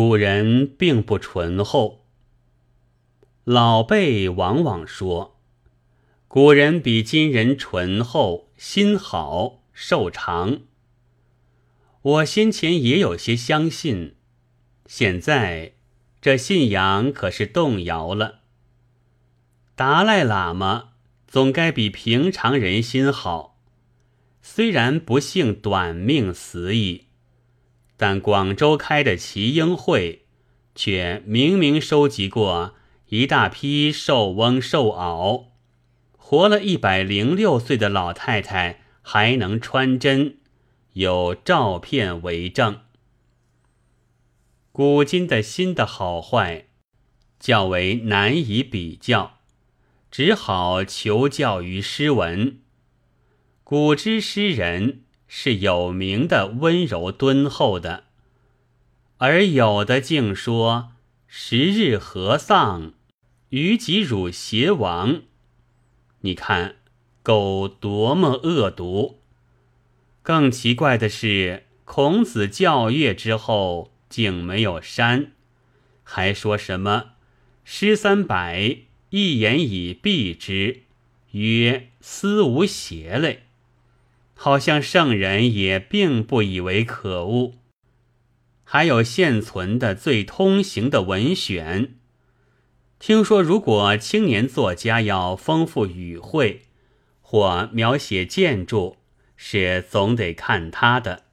古人并不醇厚。老辈往往说，古人比今人醇厚，心好，寿长。我先前也有些相信，现在这信仰可是动摇了。达赖喇嘛总该比平常人心好，虽然不幸短命死矣，但广州开的齐英会却明明收集过一大批寿翁寿媪，活了一百零六岁的老太太还能穿针。有照片为证，古今的心的好坏较为难以比较，只好求教于诗文。古之诗人是有名的温柔敦厚的，而有的竟说十日何丧，于己辱邪王。你看，狗多么恶毒！更奇怪的是，孔子教乐之后竟没有删，还说什么“诗三百，一言以蔽之，曰思无邪类”，好像圣人也并不以为可恶。还有现存的最通行的文选，听说如果青年作家要丰富语汇，或描写建筑。是总得看他的，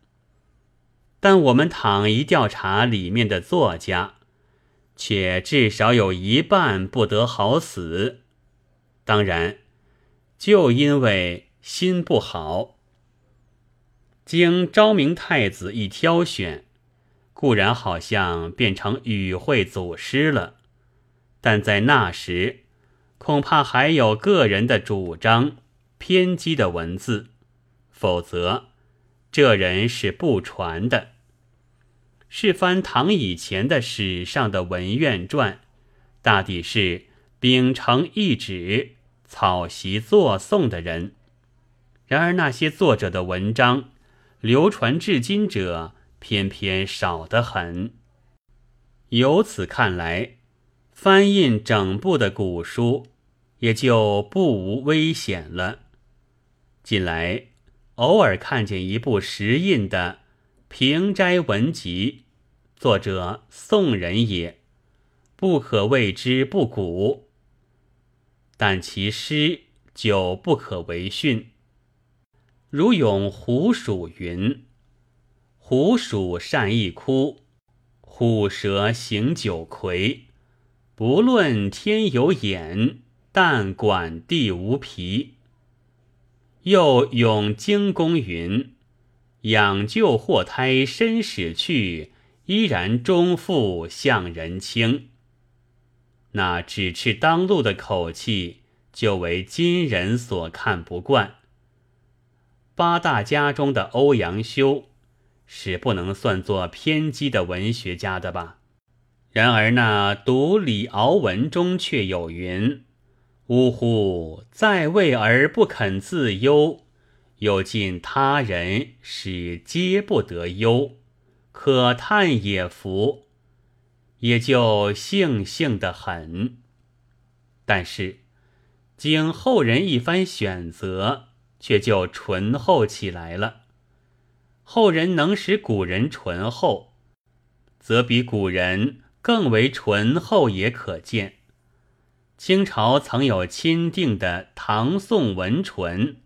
但我们倘一调查里面的作家，却至少有一半不得好死。当然，就因为心不好。经昭明太子一挑选，固然好像变成语汇祖师了，但在那时，恐怕还有个人的主张、偏激的文字。否则，这人是不传的。是翻唐以前的史上的文苑传，大抵是秉承一旨、草席作颂的人。然而那些作者的文章，流传至今者偏偏少得很。由此看来，翻印整部的古书，也就不无危险了。近来。偶尔看见一部石印的《平斋文集》，作者宋人也，不可谓之不古，但其诗就不可为训。如咏虎鼠云：“虎鼠善一哭，虎蛇行九魁。不论天有眼，但管地无皮。”又咏惊公云：“养救祸胎身始去，依然终复向人轻。”那只吃当路的口气，就为今人所看不惯。八大家中的欧阳修，是不能算作偏激的文学家的吧？然而那读李敖文中却有云。呜呼！在位而不肯自忧，又尽他人使皆不得忧，可叹也服，也就悻悻的很。但是经后人一番选择，却就醇厚起来了。后人能使古人醇厚，则比古人更为醇厚也可见。清朝曾有钦定的唐宋文纯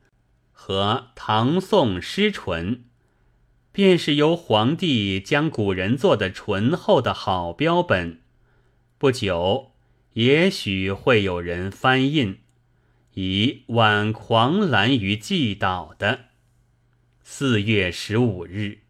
和唐宋诗纯，便是由皇帝将古人做的醇厚的好标本。不久，也许会有人翻印，以挽狂澜于既倒的。四月十五日。